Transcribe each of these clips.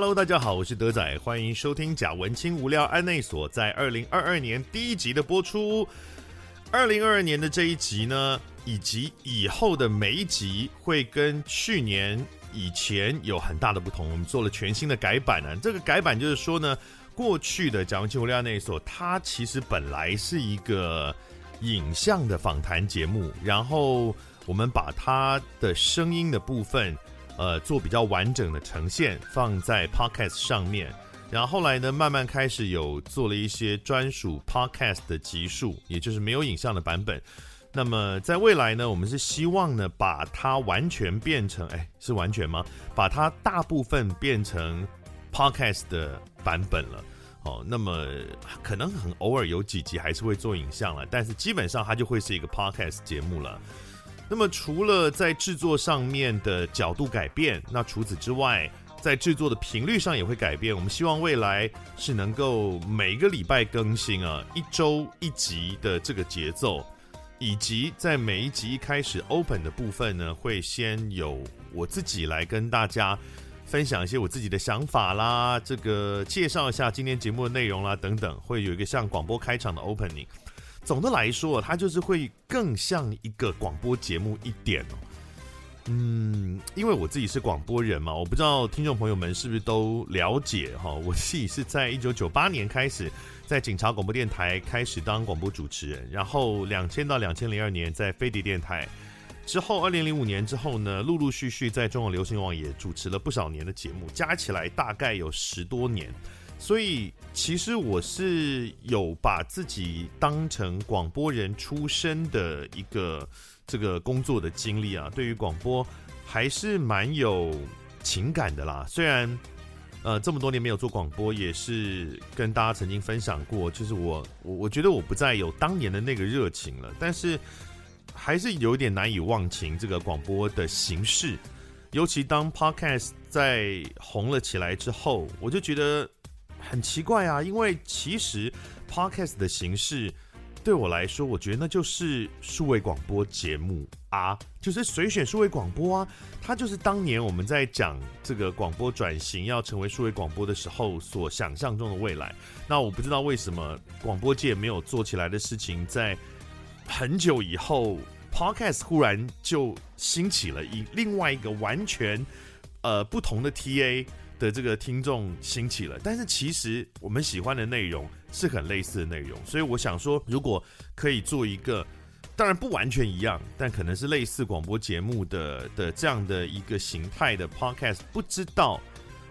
Hello，大家好，我是德仔，欢迎收听贾文清无聊案内所在二零二二年第一集的播出。二零二二年的这一集呢，以及以后的每一集会跟去年以前有很大的不同。我们做了全新的改版呢、这个改版就是说呢，过去的贾文清无聊案内所，它其实本来是一个影像的访谈节目，然后我们把它的声音的部分。呃，做比较完整的呈现，放在 Podcast 上面。然后后来呢，慢慢开始有做了一些专属 Podcast 的集数，也就是没有影像的版本。那么在未来呢，我们是希望呢，把它完全变成，哎，是完全吗？把它大部分变成 Podcast 的版本了。哦，那么可能很偶尔有几集还是会做影像了，但是基本上它就会是一个 Podcast 节目了。那么除了在制作上面的角度改变，那除此之外，在制作的频率上也会改变。我们希望未来是能够每个礼拜更新啊，一周一集的这个节奏，以及在每一集一开始 open 的部分呢，会先有我自己来跟大家分享一些我自己的想法啦，这个介绍一下今天节目的内容啦等等，会有一个像广播开场的 opening。总的来说，它就是会更像一个广播节目一点哦。嗯，因为我自己是广播人嘛，我不知道听众朋友们是不是都了解哈。我自己是在一九九八年开始在警察广播电台开始当广播主持人，然后两千到两千零二年在飞碟电台，之后二零零五年之后呢，陆陆续续在中国流行网也主持了不少年的节目，加起来大概有十多年。所以，其实我是有把自己当成广播人出身的一个这个工作的经历啊，对于广播还是蛮有情感的啦。虽然呃这么多年没有做广播，也是跟大家曾经分享过，就是我我我觉得我不再有当年的那个热情了，但是还是有点难以忘情这个广播的形式。尤其当 Podcast 在红了起来之后，我就觉得。很奇怪啊，因为其实 Podcast 的形式对我来说，我觉得那就是数位广播节目啊，就是随选数位广播啊，它就是当年我们在讲这个广播转型要成为数位广播的时候所想象中的未来。那我不知道为什么广播界没有做起来的事情，在很久以后 Podcast 忽然就兴起了，以另外一个完全呃不同的 TA。的这个听众兴起了，但是其实我们喜欢的内容是很类似的内容，所以我想说，如果可以做一个，当然不完全一样，但可能是类似广播节目的的这样的一个形态的 podcast，不知道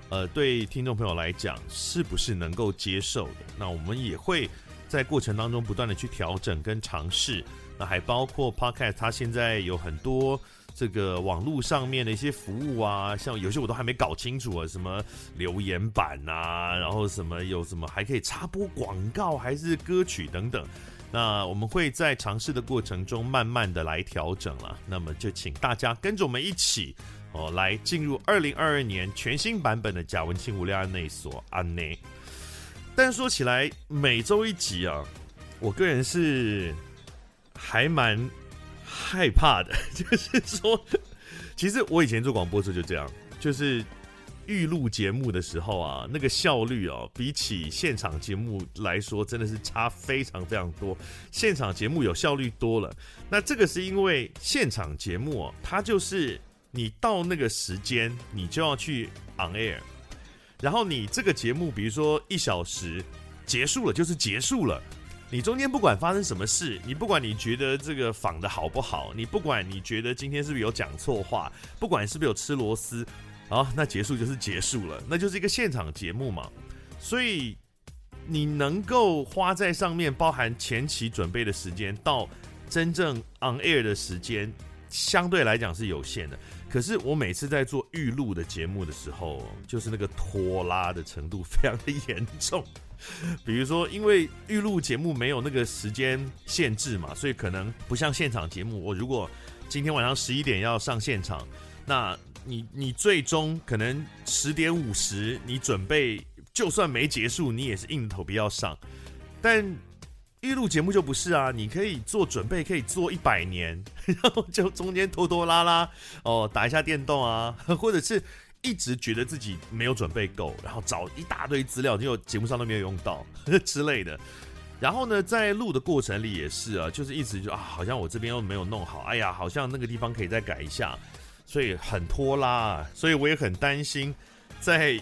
呃对听众朋友来讲是不是能够接受的？那我们也会在过程当中不断的去调整跟尝试，那还包括 podcast，它现在有很多。这个网络上面的一些服务啊，像有些我都还没搞清楚啊，什么留言板啊，然后什么有什么还可以插播广告，还是歌曲等等。那我们会在尝试的过程中慢慢的来调整了。那么就请大家跟着我们一起哦，来进入二零二二年全新版本的贾文清无聊案内所安内。但说起来，每周一集啊，我个人是还蛮。害怕的，就是说，其实我以前做广播时就这样，就是预录节目的时候啊，那个效率哦，比起现场节目来说，真的是差非常非常多。现场节目有效率多了，那这个是因为现场节目哦，它就是你到那个时间，你就要去 on air，然后你这个节目，比如说一小时结束了，就是结束了。你中间不管发生什么事，你不管你觉得这个仿的好不好，你不管你觉得今天是不是有讲错话，不管是不是有吃螺丝，好，那结束就是结束了，那就是一个现场节目嘛。所以你能够花在上面，包含前期准备的时间到真正 on air 的时间，相对来讲是有限的。可是我每次在做预录的节目的时候，就是那个拖拉的程度非常的严重。比如说，因为预录节目没有那个时间限制嘛，所以可能不像现场节目。我如果今天晚上十一点要上现场，那你你最终可能十点五十你准备，就算没结束，你也是硬着头皮要上。但预录节目就不是啊，你可以做准备，可以做一百年，然后就中间拖拖拉拉哦，打一下电动啊，或者是一直觉得自己没有准备够，然后找一大堆资料，结果节目上都没有用到 之类的。然后呢，在录的过程里也是啊，就是一直就啊，好像我这边又没有弄好，哎呀，好像那个地方可以再改一下，所以很拖拉，所以我也很担心，在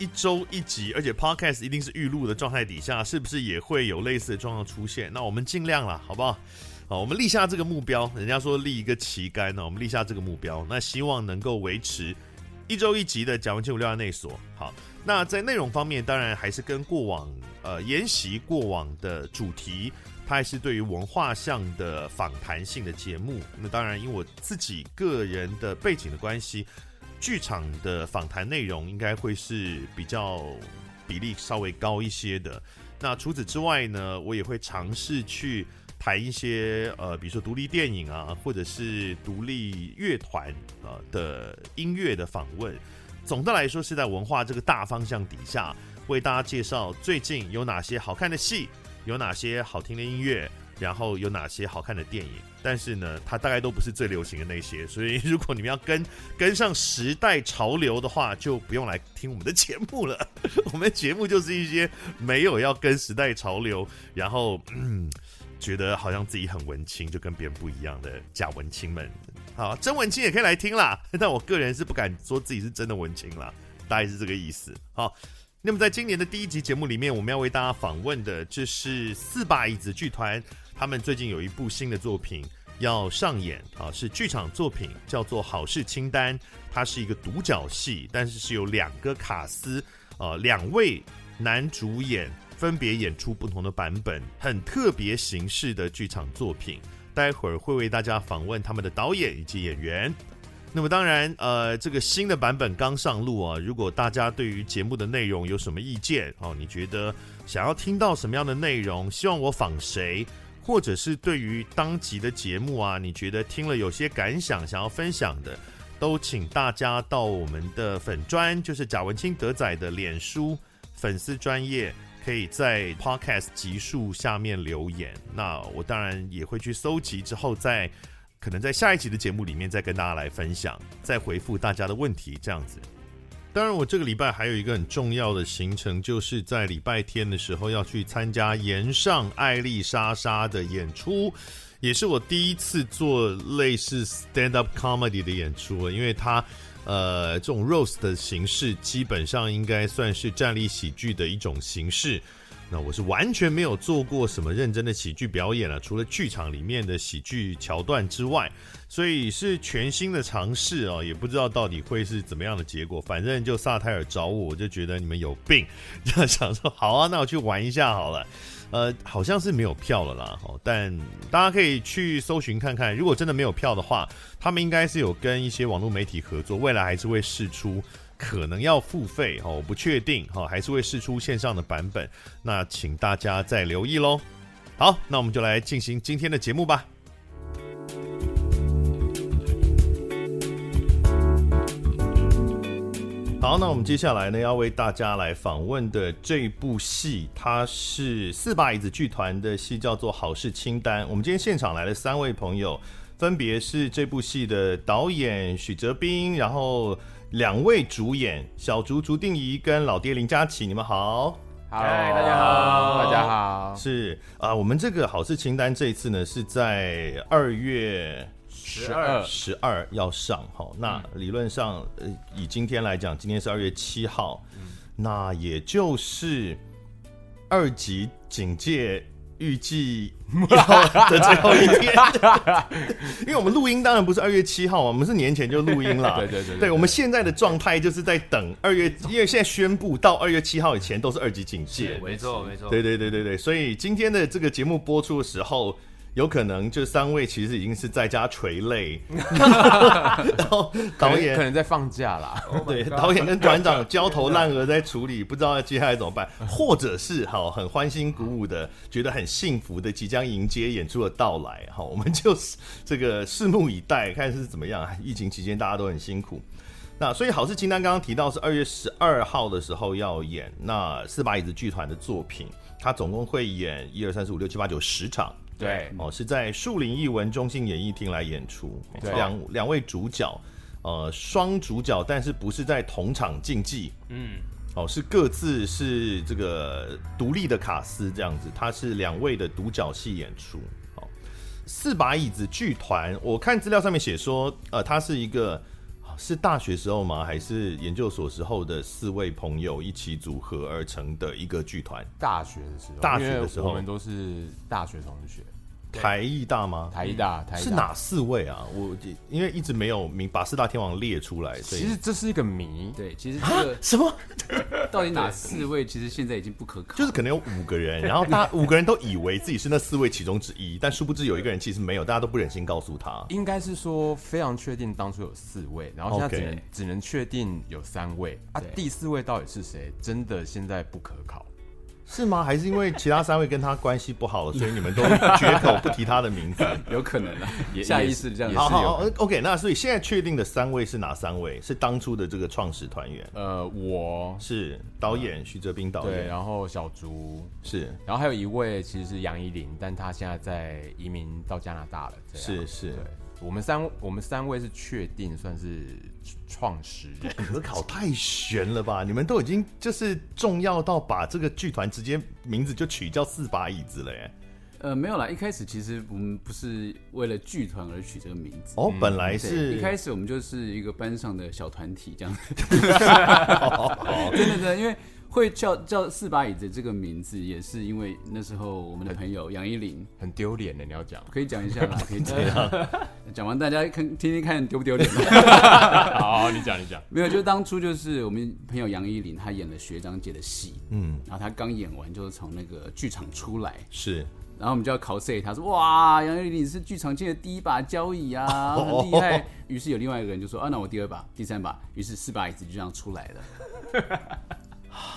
一周一集，而且 Podcast 一定是预录的状态底下，是不是也会有类似的状况出现？那我们尽量了，好不好？好，我们立下这个目标，人家说立一个旗杆呢，我们立下这个目标，那希望能够维持一周一集的《讲文青无料案内所》。好，那在内容方面，当然还是跟过往。呃，沿袭过往的主题，它还是对于文化向的访谈性的节目。那当然，因为我自己个人的背景的关系，剧场的访谈内容应该会是比较比例稍微高一些的。那除此之外呢，我也会尝试去谈一些呃，比如说独立电影啊，或者是独立乐团啊的音乐的访问。总的来说，是在文化这个大方向底下。为大家介绍最近有哪些好看的戏，有哪些好听的音乐，然后有哪些好看的电影。但是呢，它大概都不是最流行的那些，所以 如果你们要跟跟上时代潮流的话，就不用来听我们的节目了。我们的节目就是一些没有要跟时代潮流，然后嗯，觉得好像自己很文青，就跟别人不一样的假文青们。好，真文青也可以来听啦，但我个人是不敢说自己是真的文青啦，大概是这个意思。好。那么，在今年的第一集节目里面，我们要为大家访问的，就是四把椅子剧团。他们最近有一部新的作品要上演啊，是剧场作品，叫做《好事清单》。它是一个独角戏，但是是有两个卡司，呃，两位男主演分别演出不同的版本，很特别形式的剧场作品。待会儿会为大家访问他们的导演以及演员。那么当然，呃，这个新的版本刚上路啊。如果大家对于节目的内容有什么意见哦，你觉得想要听到什么样的内容，希望我访谁，或者是对于当集的节目啊，你觉得听了有些感想，想要分享的，都请大家到我们的粉专，就是贾文清德仔的脸书粉丝专页，可以在 Podcast 集数下面留言。那我当然也会去搜集之后再。可能在下一集的节目里面再跟大家来分享，再回复大家的问题，这样子。当然，我这个礼拜还有一个很重要的行程，就是在礼拜天的时候要去参加岩上艾丽莎莎的演出，也是我第一次做类似 stand up comedy 的演出，因为它呃这种 roast 的形式基本上应该算是站立喜剧的一种形式。那我是完全没有做过什么认真的喜剧表演了啊，除了剧场里面的喜剧桥段之外，所以是全新的尝试哦，也不知道到底会是怎么样的结果。反正就萨泰尔找我，我就觉得你们有病，就想说好啊，那我去玩一下好了。呃，好像是没有票了啦，但大家可以去搜寻看看。如果真的没有票的话，他们应该是有跟一些网络媒体合作，未来还是会试出。可能要付费哦，我不确定哈，还是会试出线上的版本，那请大家再留意喽。好，那我们就来进行今天的节目吧。好，那我们接下来呢，要为大家来访问的这部戏，它是四把椅子剧团的戏，叫做《好事清单》。我们今天现场来了三位朋友，分别是这部戏的导演许哲斌，然后。两位主演小竹竹定仪跟老爹林嘉琪，你们好，嗨，大家好，大家好，是啊、呃，我们这个好事清单这一次呢是在二月十二十二。要上哈，那理论上呃以今天来讲，今天是二月七号，嗯、那也就是二级警戒。预计的最后一天，因为我们录音当然不是二月七号，我们是年前就录音了。对对对，对，我们现在的状态就是在等二月，因为现在宣布到二月七号以前都是二级警戒。没错没错。对对对对对，所以今天的这个节目播出的时候。有可能这三位其实已经是在家垂泪，然后导演可能在放假啦。对，导演跟团长焦头烂额在处理，不知道接下来怎么办，或者是好很欢欣鼓舞的，觉得很幸福的，即将迎接演出的到来。好，我们就是这个拭目以待，看是怎么样。疫情期间大家都很辛苦，那所以好事清单刚刚提到是二月十二号的时候要演那四把椅子剧团的作品，他总共会演一二三四五六七八九十场。对，哦，是在树林艺文中心演艺厅来演出，两两位主角，呃双主角，但是不是在同场竞技，嗯，哦，是各自是这个独立的卡司这样子，他是两位的独角戏演出。哦，四把椅子剧团，我看资料上面写说，呃，他是一个是大学时候吗？还是研究所时候的四位朋友一起组合而成的一个剧团？大学的时候，大学的时候，我们都是大学同学。台艺大吗？台艺大，台大是哪四位啊？我因为一直没有明把四大天王列出来，所以其实这是一个谜。对，其实这个什么 到底哪四位？其实现在已经不可考。就是可能有五个人，然后他 五个人都以为自己是那四位其中之一，但殊不知有一个人其实没有，大家都不忍心告诉他。应该是说非常确定当初有四位，然后现在只能 Okay. 只能确定有三位啊。第四位到底是谁？真的现在不可考。是吗？还是因为其他三位跟他关系不好了，所以你们都绝口不提他的名字？有可能啊，下意识这样。好好，OK。那所以现在确定的三位是哪三位？是当初的这个创始团员。呃，我是导演徐哲斌导演，对，然后小竹是，然后还有一位其实是杨依林，但他现在在移民到加拿大了。是是，对，我们三我们三位是确定算是创始人。可考太悬了吧？你们都已经就是重要到把这个剧团直接名字就取叫四把椅子了耶。呃，没有啦，一开始其实我们不是为了剧团而取这个名字。哦，本来是一开始我们就是一个班上的小团体这样子。真的真的，因为会叫叫四把椅子这个名字，也是因为那时候我们的朋友杨依林很丢脸的，你要讲可以讲一下啦，可以讲一下。讲完大家看听听看丢不丢脸？好，你讲你讲。没有，就是当初就是我们朋友杨依林，他演了学长姐的戏，嗯，然后他刚演完就是从那个剧场出来，是。然后我们就要考 C，他说：“哇，杨依林你是剧场界的第一把交椅啊，很厉害。”于是有另外一个人就说：“啊，那我第二把、第三把。”于是四把椅子就这样出来了。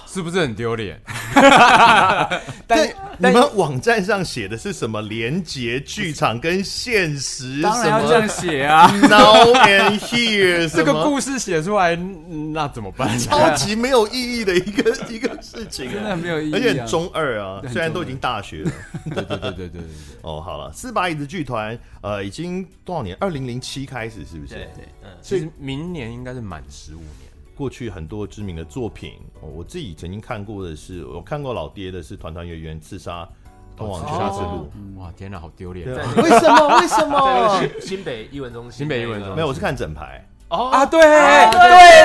是不是很丢脸？但你们网站上写的是什么？连结剧场跟现实？当然要这样写啊！Now and here，这个故事写出来，那怎么办？超级没有意义的一个 一个事情，真的没有意义，而且中二啊！虽然都已经大学了，对对对对对对。哦，好了，四把椅子剧团，呃，已经多少年？二零零七开始，是不是？对对，嗯，其实明年应该是满十五年。过去很多知名的作品，我自己曾经看过的是，我看过老爹的是《团团圆圆刺杀通往绝杀之路》。哇，天哪，好丢脸！为什么？为什么？新北艺文中心，新北艺文中心，没有，我是看整排。哦啊，对对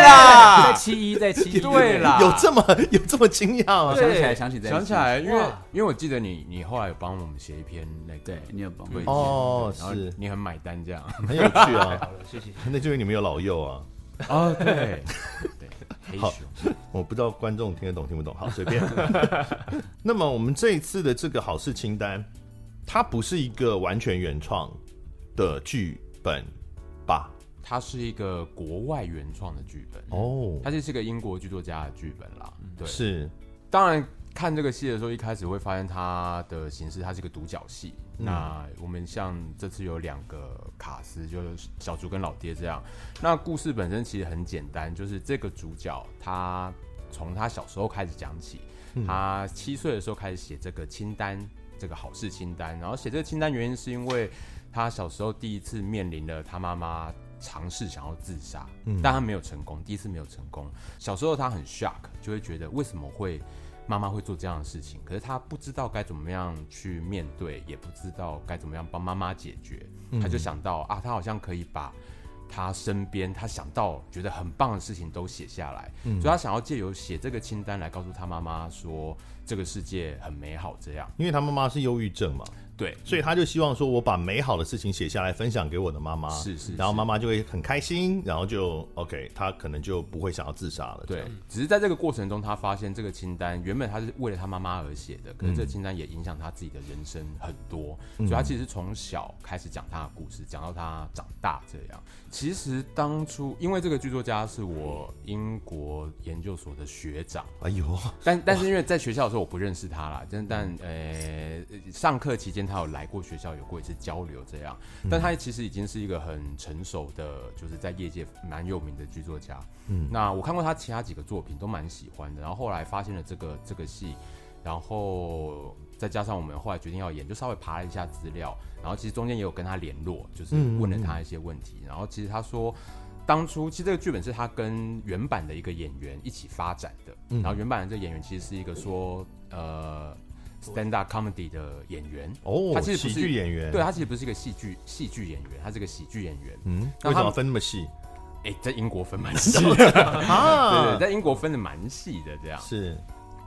啦，在七一，在七一，对啦，有这么有这么惊讶吗？想起来，想起来，想起来，因为因为我记得你，你后来有帮我们写一篇那个，对你有帮哦，是你很买单这样，很有趣啊。好了，谢谢。那就因为你们有老幼啊。哦，对。好，我不知道观众听得懂听不懂，好随便。那么我们这一次的这个好事清单，它不是一个完全原创的剧本吧？它是一个国外原创的剧本哦，它就是一个英国剧作家的剧本啦。对，是。当然看这个戏的时候，一开始会发现它的形式，它是一个独角戏。嗯、那我们像这次有两个卡司，就是小猪跟老爹这样。那故事本身其实很简单，就是这个主角他从他小时候开始讲起，嗯、他七岁的时候开始写这个清单，这个好事清单。然后写这个清单原因是因为他小时候第一次面临了他妈妈尝试想要自杀，嗯、但他没有成功，第一次没有成功。小时候他很 shock，就会觉得为什么会。妈妈会做这样的事情，可是他不知道该怎么样去面对，也不知道该怎么样帮妈妈解决。嗯、他就想到啊，他好像可以把他身边他想到觉得很棒的事情都写下来，嗯、所以他想要借由写这个清单来告诉他妈妈说，这个世界很美好。这样，因为他妈妈是忧郁症嘛。对，所以他就希望说，我把美好的事情写下来，分享给我的妈妈，是是，然后妈妈就会很开心，然后就 OK，他可能就不会想要自杀了。对，只是在这个过程中，他发现这个清单原本他是为了他妈妈而写的，可是这个清单也影响他自己的人生很多，嗯、所以他其实从小开始讲他的故事，讲到他长大这样。其实当初因为这个剧作家是我英国研究所的学长，哎呦，但但是因为在学校的时候我不认识他啦，但但呃上课期间。他有来过学校，有过一次交流，这样，但他其实已经是一个很成熟的，就是在业界蛮有名的剧作家。嗯，那我看过他其他几个作品，都蛮喜欢的。然后后来发现了这个这个戏，然后再加上我们后来决定要演，就稍微爬了一下资料，然后其实中间也有跟他联络，就是问了他一些问题。然后其实他说，当初其实这个剧本是他跟原版的一个演员一起发展的，嗯、然后原版的这个演员其实是一个说呃 stand up comedy 的演员哦，他其实不是喜剧演员，对他其实不是一个戏剧戏剧演员，他是个喜剧演员。嗯，为什么分那么细？哎、欸，在英国分蛮细的啊，对，对，在英国分的蛮细的这样是。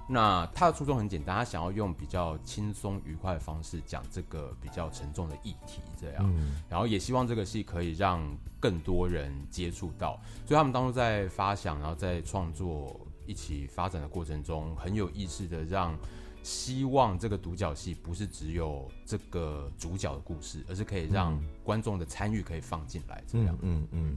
那他的初衷很简单，他想要用比较轻松愉快的方式讲这个比较沉重的议题，这样，嗯、然后也希望这个戏可以让更多人接触到。所以他们当初在发想，然后在创作一起发展的过程中，很有意识的让希望这个独角戏不是只有这个主角的故事，而是可以让观众的参与可以放进来，这样，嗯嗯，嗯。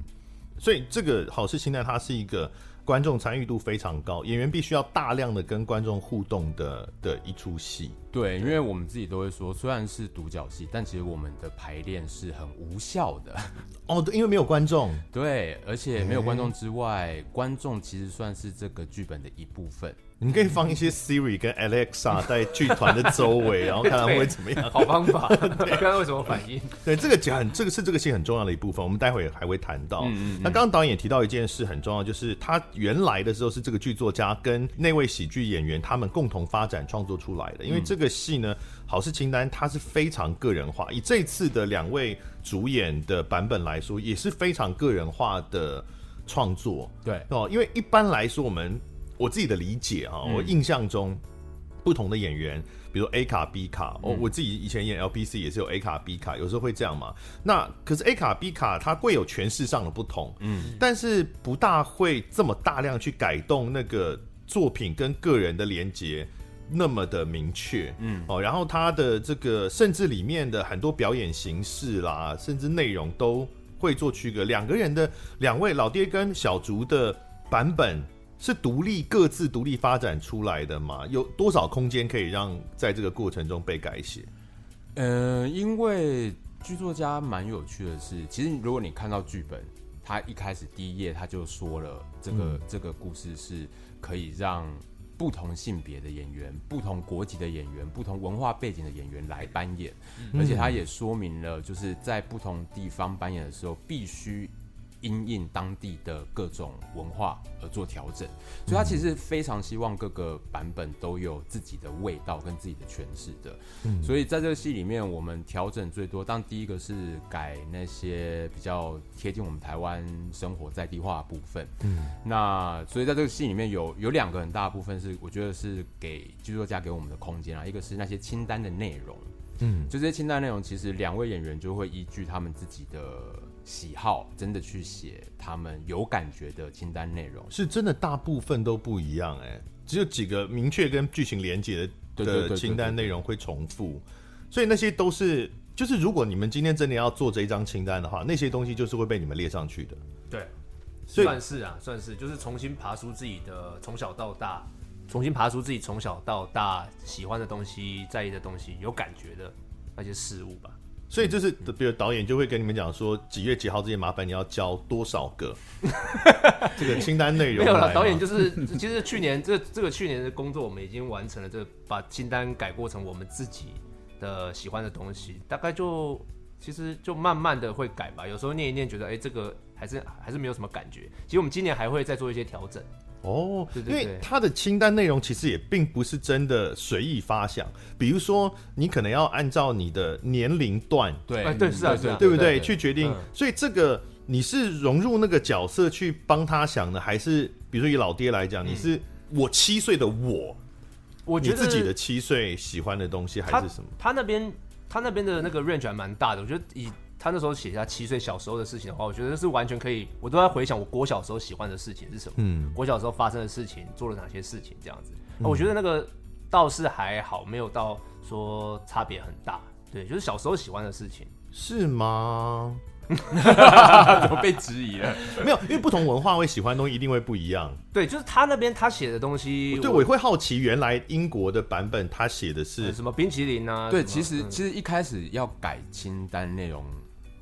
所以这个好事清单，它是一个。观众参与度非常高，演员必须要大量的跟观众互动的的一出戏。对，因为我们自己都会说，虽然是独角戏，但其实我们的排练是很无效的。哦，对，因为没有观众。对，而且没有观众之外，欸、观众其实算是这个剧本的一部分。你可以放一些 Siri 跟 Alexa 在剧团的周围，然后看他们会怎么样。好方法，看看会什么反应。对，这个讲这个是这个戏很重要的一部分，我们待会还会谈到。嗯嗯。那刚刚导演也提到一件事很重要，就是他原来的时候是这个剧作家跟那位喜剧演员他们共同发展创作出来的，因为这个戏呢。好事清单，它是非常个人化。以这次的两位主演的版本来说，也是非常个人化的创作。对哦，因为一般来说，我们我自己的理解啊，嗯、我印象中不同的演员，比如 A 卡 B 卡，哦、嗯，我自己以前演 LPC 也是有 A 卡 B 卡，有时候会这样嘛。那可是 A 卡 B 卡它会有诠释上的不同，嗯，但是不大会这么大量去改动那个作品跟个人的连接。那么的明确，嗯哦，然后他的这个甚至里面的很多表演形式啦，甚至内容都会做区隔。两个人的两位老爹跟小竹的版本是独立各自独立发展出来的吗？有多少空间可以让在这个过程中被改写？呃，因为剧作家蛮有趣的是，其实如果你看到剧本，他一开始第一页他就说了，这个、嗯、这个故事是可以让。不同性别的演员、不同国籍的演员、不同文化背景的演员来扮演，嗯、而且他也说明了，就是在不同地方扮演的时候，必须。因应当地的各种文化而做调整，所以他其实非常希望各个版本都有自己的味道跟自己的诠释的。嗯，所以在这个戏里面，我们调整最多，当第一个是改那些比较贴近我们台湾生活在地化的部分。嗯，那所以在这个戏里面有有两个很大的部分是，我觉得是给剧作家给我们的空间啊，一个是那些清单的内容。嗯，就这些清单内容，其实两位演员就会依据他们自己的。喜好真的去写他们有感觉的清单内容，是真的大部分都不一样哎、欸，只有几个明确跟剧情连接的的清单内容会重复，所以那些都是就是如果你们今天真的要做这一张清单的话，那些东西就是会被你们列上去的。对，算是啊，算是就是重新爬出自己的从小到大，重新爬出自己从小到大喜欢的东西、在意的东西、有感觉的那些事物吧。所以就是，比如导演就会跟你们讲说，几月几号这些麻烦你要交多少个 这个清单内容。没有了，导演就是，其实去年这这个去年的工作，我们已经完成了，这个把清单改过成我们自己的喜欢的东西，大概就其实就慢慢的会改吧。有时候念一念，觉得哎、欸，这个还是还是没有什么感觉。其实我们今年还会再做一些调整。哦，对对对，因为他的清单内容其实也并不是真的随意发想，比如说你可能要按照你的年龄段，对，对，是啊，是啊，对不对？去决定，所以这个你是融入那个角色去帮他想的，还是比如说以老爹来讲，你是我七岁的我，我觉得自己的七岁喜欢的东西还是什么？他那边他那边的那个 range 还蛮大的，我觉得以。他那时候写下七岁小时候的事情的话，我觉得是完全可以，我都在回想我国小时候喜欢的事情是什么，嗯，国小时候发生的事情，做了哪些事情，这样子，嗯、我觉得那个倒是还好，没有到说差别很大，对，就是小时候喜欢的事情，是吗？怎么被质疑了？没有，因为不同文化会喜欢的东西一定会不一样。对，就是他那边他写的东西，对，我也会好奇，原来英国的版本他写的是什么冰淇淋啊？对，其实其实一开始要改清单内容。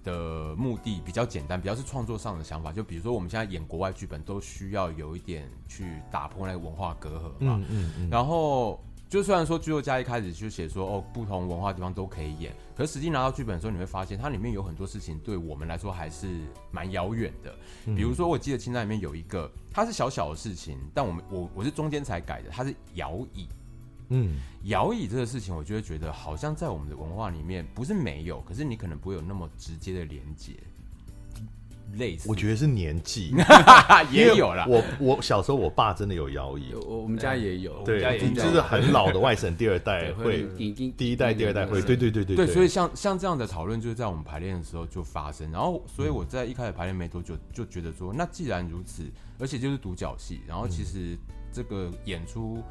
的目的比较简单，比较是创作上的想法。就比如说，我们现在演国外剧本，都需要有一点去打破那个文化隔阂嘛。嗯嗯嗯。然后就虽然说剧作家一开始就写说哦，不同文化地方都可以演，可是实际拿到剧本的时候，你会发现它里面有很多事情对我们来说还是蛮遥远的。比如说，我记得清单里面有一个，它是小小的事情，但我们我我是中间才改的，它是摇椅。嗯，摇椅这个事情，我就会觉得好像在我们的文化里面不是没有，可是你可能不会有那么直接的连接。类似，我觉得是年纪 也有啦。我我小时候，我爸真的有摇椅，我我们家也有，对，就是很老的外省第二代 会，第一代、第二代会，对对对对对。所以像像这样的讨论，就是在我们排练的时候就发生。然后，所以我在一开始排练没多久，就觉得说，那既然如此，而且就是独角戏，然后其实这个演出。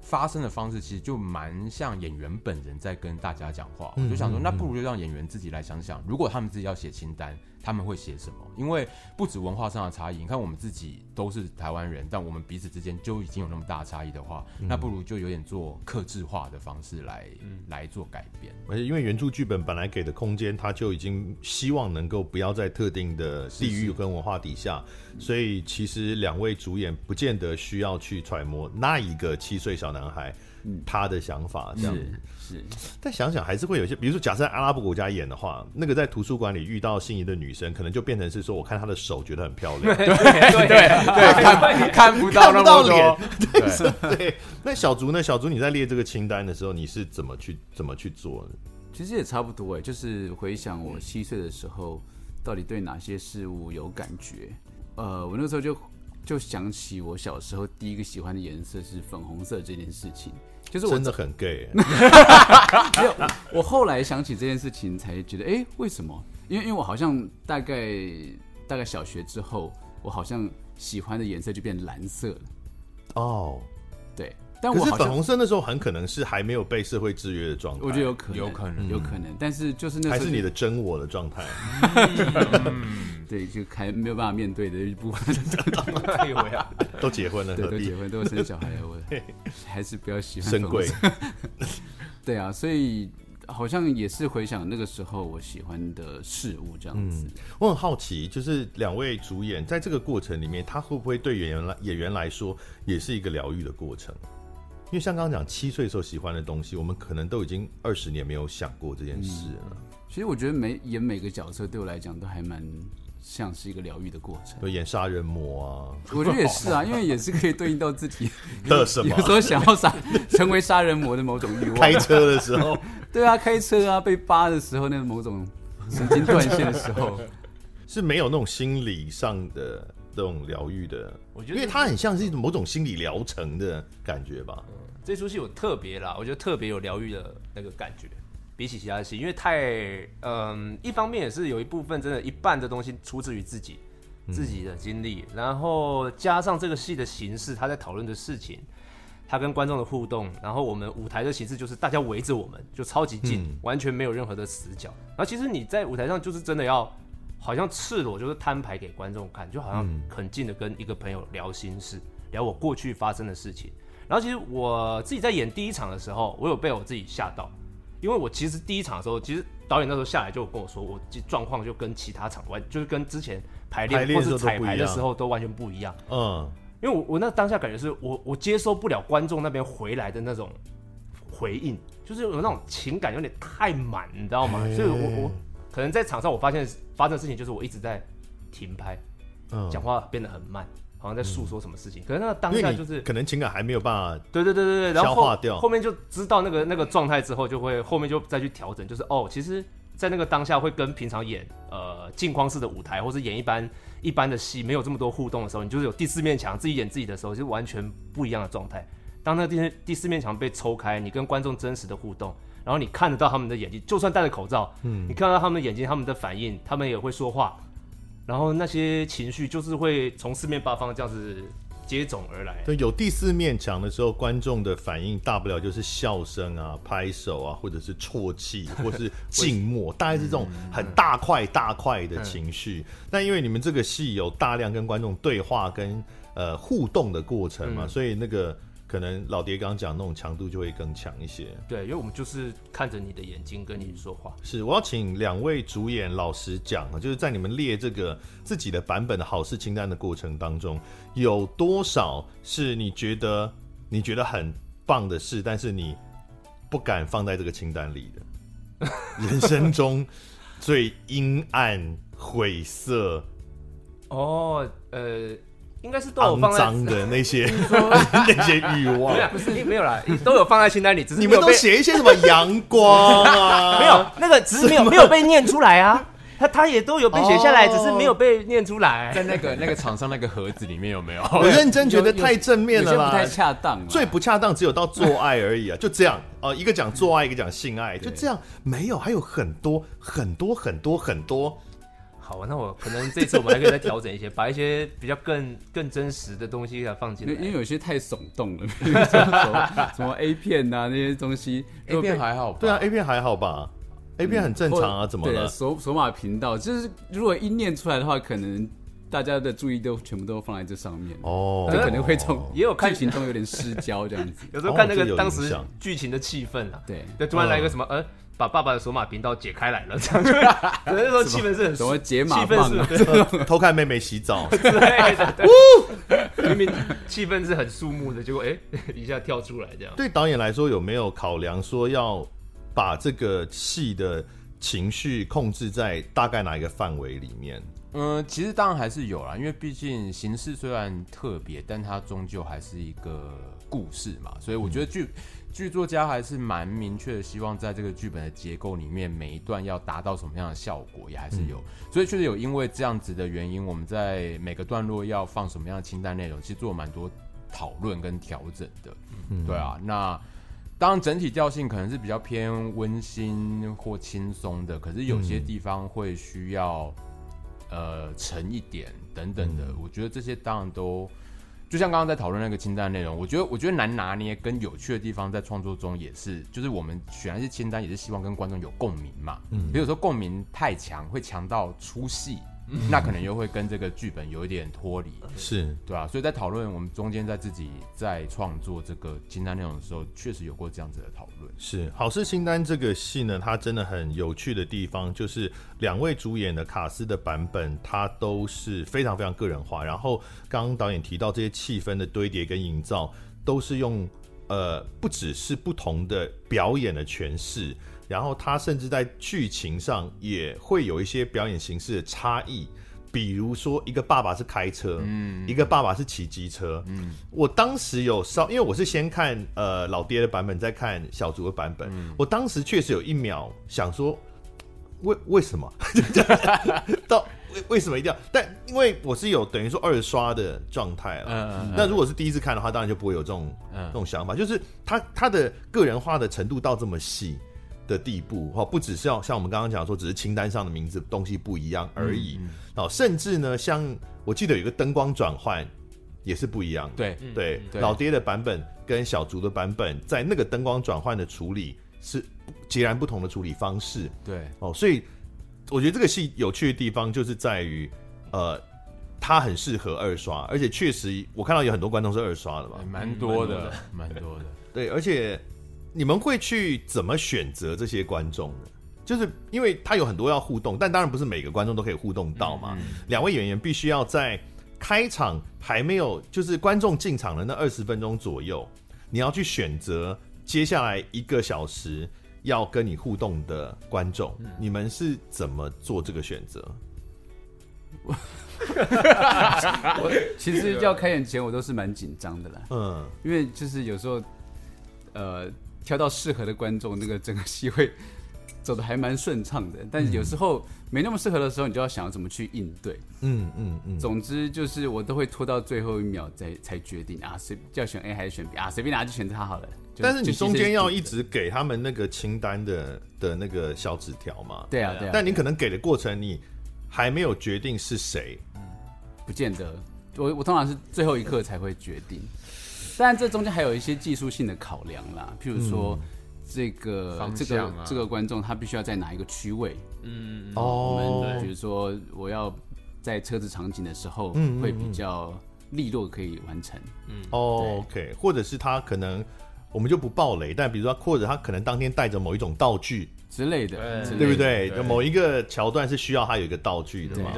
发生的方式其实就蛮像演员本人在跟大家讲话，我就想说，那不如就让演员自己来想想，如果他们自己要写清单，他们会写什么？因为不止文化上的差异，你看我们自己都是台湾人，但我们彼此之间就已经有那么大差异的话，那不如就有点做克制化的方式来来做改变。而且因为原著剧本本来给的空间，他就已经希望能够不要在特定的地域跟文化底下，所以其实两位主演不见得需要去揣摩那一个七岁小男孩。他的想法这样子是，是，但想想还是会有些，比如说，假设在阿拉伯国家演的话，那个在图书馆里遇到心仪的女生，可能就变成是说，我看她的手觉得很漂亮，对对对，看 看不到那么多脸，对，对。那小竹呢？小竹你在列这个清单的时候，你是怎么去怎么去做的？其实也差不多哎，就是回想我七岁的时候，到底对哪些事物有感觉。呃，我那时候就就想起我小时候第一个喜欢的颜色是粉红色这件事情。就是我真的很 gay，没有。我后来想起这件事情，才觉得，哎、欸，为什么？因为，因为我好像大概大概小学之后，我好像喜欢的颜色就变蓝色了。哦，对。但我是粉红色那时候很可能是还没有被社会制约的状态，我觉得有可能，有可能，有可能。但是就是那还是你的真我的状态。对，就还没有办法面对的一部分。都结婚了，对，都结婚，都生小孩了，我 还是不要喜欢。深贵。对啊，所以好像也是回想那个时候我喜欢的事物这样子。我很好奇，就是两位主演在这个过程里面，他会不会对演员来演员来说也是一个疗愈的过程？因为像刚刚讲七岁时候喜欢的东西，我们可能都已经二十年没有想过这件事了。嗯、其实我觉得每演每个角色对我来讲都还蛮像是一个疗愈的过程。就演杀人魔啊，我觉得也是啊，因为也是可以对应到自己 的什么，有时候想要杀成为杀人魔的某种欲望。开车的时候，对啊，开车啊，被扒的时候，那个某种神经断线的时候，是没有那种心理上的这种疗愈的。我觉得，因为它很像是一种某种心理疗程的感觉吧。嗯这出戏有特别啦，我觉得特别有疗愈的那个感觉，比起其他戏，因为太嗯，一方面也是有一部分真的，一半的东西出自于自己自己的经历，嗯、然后加上这个戏的形式，他在讨论的事情，他跟观众的互动，然后我们舞台的形式就是大家围着我们，就超级近，嗯、完全没有任何的死角。然后其实你在舞台上就是真的要，好像赤裸，就是摊牌给观众看，就好像很近的跟一个朋友聊心事，聊我过去发生的事情。然后其实我自己在演第一场的时候，我有被我自己吓到，因为我其实第一场的时候，其实导演那时候下来就跟我说，我状况就跟其他场完，就是跟之前排练或是彩排的时候都完全不一样。嗯，因为我我那当下感觉是我我接收不了观众那边回来的那种回应，就是有那种情感有点太满，你知道吗？所以我我可能在场上我发现发生的事情就是我一直在停拍，嗯讲话变得很慢。好像在诉说什么事情，嗯、可是那个当下就是可能情感还没有办法，对对对对对，然后消化掉，后面就知道那个那个状态之后，就会后面就再去调整，就是哦，其实，在那个当下会跟平常演呃镜框式的舞台，或是演一般一般的戏，没有这么多互动的时候，你就是有第四面墙，自己演自己的时候，是完全不一样的状态。当那个第第四面墙被抽开，你跟观众真实的互动，然后你看得到他们的眼睛，就算戴着口罩，嗯，你看到他们的眼睛，他们的反应，他们也会说话。然后那些情绪就是会从四面八方这样子接踵而来。对，有第四面墙的时候，观众的反应大不了就是笑声啊、拍手啊，或者是啜泣，或是静默，大概是这种很大块大块的情绪。嗯、但因为你们这个戏有大量跟观众对话跟呃互动的过程嘛，嗯、所以那个。可能老爹刚刚讲那种强度就会更强一些。对，因为我们就是看着你的眼睛跟你说话。是，我要请两位主演老实讲啊，就是在你们列这个自己的版本的好事清单的过程当中，有多少是你觉得你觉得很棒的事，但是你不敢放在这个清单里的，人生中最阴暗、晦涩哦，呃。应该是都有放在脏的那些 那些欲望，不是没有啦，都有放在清单里，只是你们都写一些什么阳光啊？没有，那个只是没有没有被念出来啊。他他也都有被写下来，只是没有被念出来。在那个那个厂商那个盒子里面有没有？我认真觉得太正面了吧？不太恰当，最不恰当只有到做爱而已啊，就这样哦，一个讲做爱，一个讲性爱，就这样，没有，还有很多很多很多很多。好，那我可能这次我们还可以再调整一些，把一些比较更更真实的东西给它放进来，因为有些太耸动了，比如说什么什么 A 片啊那些东西，A 片还好，对啊，A 片还好吧？A 片很正常啊，怎么了？索索马频道就是如果一念出来的话，可能大家的注意都全部都放在这上面哦，就可能会从也有剧情中有点失焦这样子，有时候看那个当时剧情的气氛啊，对，就突然来一个什么呃。把爸爸的索马频道解开来了，这样子，那时候气氛是很什么解码气氛是 偷看妹妹洗澡之类的，明明气氛是很肃穆的，结果哎、欸、一下跳出来这样。对导演来说，有没有考量说要把这个戏的情绪控制在大概哪一个范围里面？嗯，其实当然还是有啦，因为毕竟形式虽然特别，但它终究还是一个故事嘛，所以我觉得剧。嗯剧作家还是蛮明确的，希望在这个剧本的结构里面，每一段要达到什么样的效果，也还是有。嗯、所以确实有因为这样子的原因，我们在每个段落要放什么样的清单内容，其实做了蛮多讨论跟调整的。嗯、对啊，那当然整体调性可能是比较偏温馨或轻松的，可是有些地方会需要、嗯、呃沉一点等等的。嗯、我觉得这些当然都。就像刚刚在讨论那个清单内容，我觉得我觉得难拿捏跟有趣的地方在创作中也是，就是我们选的是清单也是希望跟观众有共鸣嘛。嗯，比如说共鸣太强会强到出戏。那可能又会跟这个剧本有一点脱离，是对啊，所以在讨论我们中间在自己在创作这个清单内容的时候，确实有过这样子的讨论。是《好事清单》这个戏呢，它真的很有趣的地方，就是两位主演的卡斯的版本，它都是非常非常个人化。然后刚刚导演提到这些气氛的堆叠跟营造，都是用呃，不只是不同的表演的诠释。然后他甚至在剧情上也会有一些表演形式的差异，比如说一个爸爸是开车，嗯，一个爸爸是骑机车，嗯，我当时有稍，因为我是先看呃老爹的版本，再看小竹的版本，嗯，我当时确实有一秒想说，为为什么？到为为什么一定要？但因为我是有等于说二刷的状态了，嗯，嗯，那如果是第一次看的话，当然就不会有这种这种想法，就是他他的个人化的程度到这么细。的地步哈，不只是要像我们刚刚讲说，只是清单上的名字东西不一样而已。哦，甚至呢，像我记得有一个灯光转换也是不一样。的，对对，老爹的版本跟小竹的版本，在那个灯光转换的处理是截然不同的处理方式，对。哦，所以我觉得这个戏有趣的地方就是在于，呃，它很适合二刷，而且确实我看到有很多观众是二刷的嘛，蛮多的，蛮多的，对，而且。你们会去怎么选择这些观众呢？就是因为他有很多要互动，但当然不是每个观众都可以互动到嘛。两位演员必须要在开场还没有，就是观众进场的那二十分钟左右，你要去选择接下来一个小时要跟你互动的观众。你们是怎么做这个选择？我其实要开演前我都是蛮紧张的啦，嗯，因为就是有时候，呃。挑到适合的观众，那个整个戏会走的还蛮顺畅的。但是有时候没那么适合的时候，你就要想要怎么去应对。嗯嗯嗯。总之就是我都会拖到最后一秒才才决定啊，谁要选 A 还是选 B 啊？随便拿就选他好了。但是你中间要一直给他们那个清单的的那个小纸条嘛？对啊对啊。但你可能给的过程，你还没有决定是谁，嗯，不见得。我我通常是最后一刻才会决定。当然，这中间还有一些技术性的考量啦，譬如说，这个、嗯、这个这个观众他必须要在哪一个区位？嗯哦，我们比如说我要在车子场景的时候，会比较利落可以完成。嗯。哦，OK，或者是他可能我们就不爆雷，但比如说或者他可能当天带着某一种道具。之类的，对。不对？就某一个桥段是需要他有一个道具的嘛，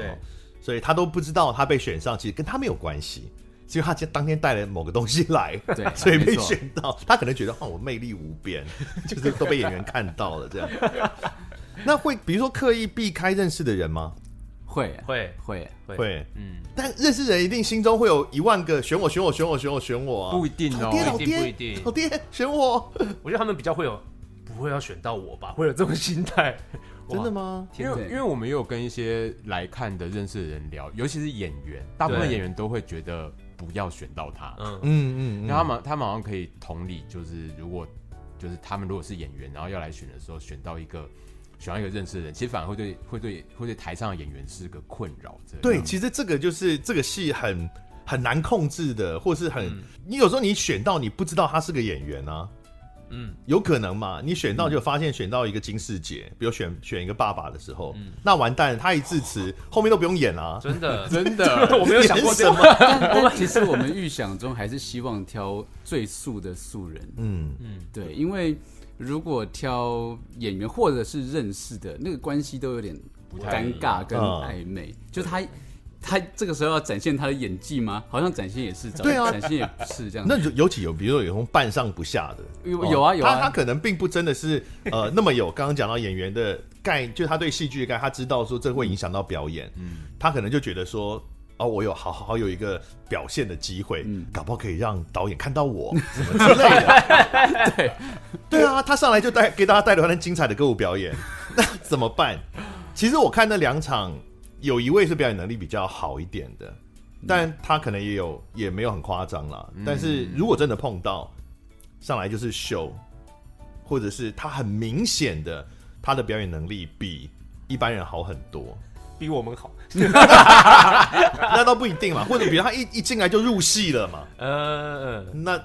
所以他都不知道他被选上，其实跟他没有关系。是因为他当天带了某个东西来，对，所以被没选到。他可能觉得哦，我魅力无边，就是都被演员看到了这样。那会比如说刻意避开认识的人吗？会会会会。会，嗯，但认识人一定心中会有一万个选我选我选我选我选我啊，不一定哦。老爹老不一定不爹一定。老爹选我，我觉得他们比较会有不会要选到我吧，会有这种心态。真的吗？因为因为我们也有跟一些来看的认识的人聊，尤其是演员，大部分演员都会觉得不要选到他，嗯，嗯嗯，因为他们他们好像可以同理，就是如果就是他们如果是演员，然后要来选的时候，选到一个选到一个认识的人，其实反而会对会对会对台上的演员是个困扰。对，其实这个就是这个戏很很难控制的，或是很、你有时候你选到你不知道他是个演员啊，嗯，有可能嘛？你选到就发现选到一个金世杰，比如选选一个爸爸的时候，那完蛋，他一致辞后面都不用演啊，真的。真的我没有想过这个。但但其实我们预想中还是希望挑最素的素人，嗯。嗯，对，因为如果挑演员或者是认识的那个关系都有点太尴尬跟嗯。暧昧，就是他他这个时候要展现他的演技吗？好像展现也是，对啊展现也不是这样。那就尤其有，比如说有种半上不下的，有啊有啊他他可能并不真的是呃 那么有刚刚讲到演员的概，就他对戏剧的概，他知道说这会影响到表演，嗯，他可能就觉得说。哦，我有好好有一个表现的机会，嗯搞不好可以让导演看到我 什么之类的。对对啊，他上来就带给大家带来很精彩的歌舞表演，那怎么办？其实我看那两场，有一位是表演能力比较好一点的，但他可能也有也没有很夸张啦。但是如果真的碰到上来就是秀，或者是他很明显的他的表演能力比一般人好很多，比我们好。那倒不一定嘛。或者比如他一一进来就入戏了嘛，呃，那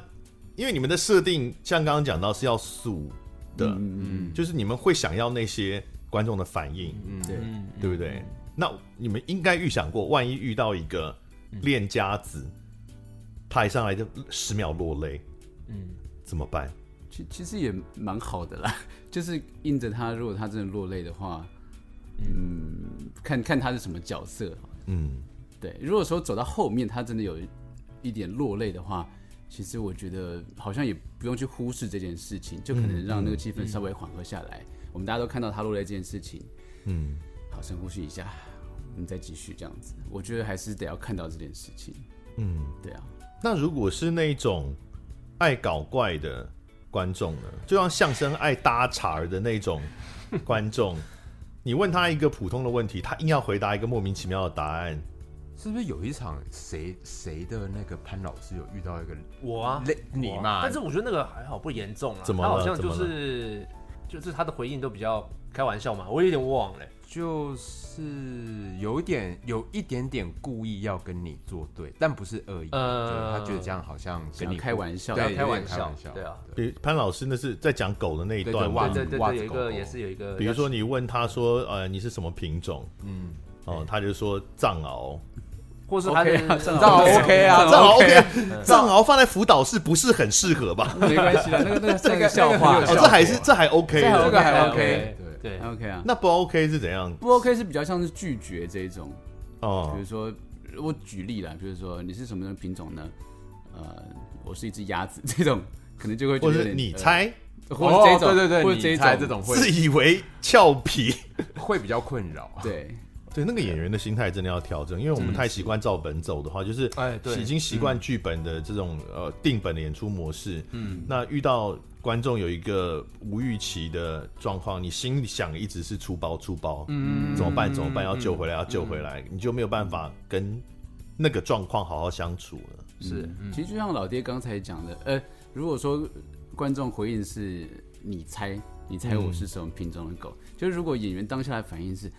因为你们的设定像刚刚讲到是要素的，嗯嗯就是你们会想要那些观众的反应，嗯，对，嗯，对不对？那你们应该预想过，万一遇到一个练家子，他一上来就十秒落泪，嗯，怎么办？其其实也蛮好的啦，就是应着他，如果他真的落泪的话，嗯，看看他是什么角色。嗯，对，如果说走到后面，他真的有一点落泪的话，其实我觉得好像也不用去忽视这件事情，就可能让那个气氛稍微缓和下来。我们大家都看到他落泪这件事情，嗯，好，深呼吸一下，我们再继续这样子。我觉得还是得要看到这件事情。嗯，对啊，那如果是那种爱搞怪的观众呢？就像相声爱搭茬儿的那种观众，你问他一个普通的问题，他硬要回答一个莫名其妙的答案。是不是有一场谁谁的那个潘老师有遇到一个我啊，你嘛？但是我觉得那个还好，不严重啊。怎么了他好像就是就是他的回应都比较开玩笑嘛，我有点忘了。就是有一点有一点点故意要跟你作对，但不是恶意，呃他觉得这样好像跟你开玩笑对，开玩笑对啊比如潘老师那是在讲狗的那一段哇对，对对对，有一个也是有一个，比如说你问他说，呃，你是什么品种？嗯，哦，他就说藏獒。或是他的 OK 啊这样 OK 啊，藏獒 OK 藏獒放在辅导室不是很适合吧？没关系的，那个那个这个笑话，哦，这还是这还 OK 这还的，OK 还还 OK，对，对，OK 啊。那不 OK 是怎样？不 OK 是比较像是拒绝这一种哦，比哦如，说我举例了，比如说你是什么样的品种呢？呃，我是一只鸭子，这种可能就会或者你，猜，呃或者这种，哦对对对，或者这一你猜这种，会自以为俏皮。会比较困扰，对，对，那个演员的心态真的要调整，因为我们太习惯照本走的话，就是哎对已经习惯剧本的这种呃定本的演出模式。嗯，那遇到观众有一个无预期的状况，你心里想一直是出包出包，嗯，怎么办？怎么办？要救回来，要救回来，你就没有办法跟那个状况好好相处了。是其实就像老爹刚才讲的，呃，如果说观众回应是你猜，你猜我是什么品种的狗，就是如果演员当下的反应是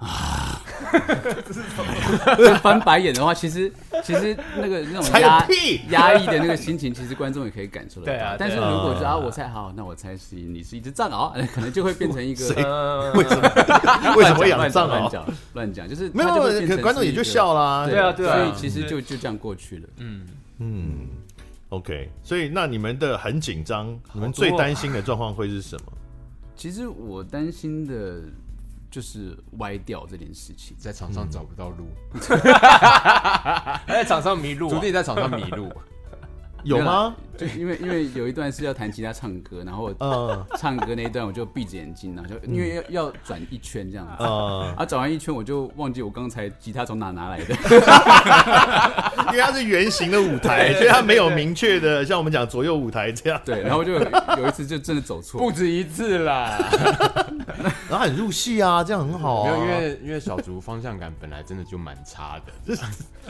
啊，翻白眼的话，其实其实那个那种猜压压抑的那个心情，其实观众也可以感受得到。对啊但是如果是啊，我猜好，那我猜是你是一只藏獒，可能就会变成一个为什么？为什么会养藏獒？乱讲乱讲，就是没有，可观众也就笑啦。对啊对啊所以其实就就这样过去了。嗯，嗯，OK，所以那你们的很紧张，你们最担心的状况会是什么？其实我担心的就是歪掉这件事情，在场上找不到路，在场上迷路，徒 弟在场上迷路。有吗？就因为因为有一段是要弹吉他唱歌，然后呃唱歌那一段我就闭着眼睛，然后就因为要要转一圈这样子，呃，啊转完一圈我就忘记我刚才吉他从哪拿来的，因为它是圆形的舞台，所以它没有明确的像我们讲左右舞台这样。对，然后就有一次就真的走错，不止一次啦，然后很入戏啊，这样很好啊。没有，因为因为小竹方向感本来真的就蛮差的，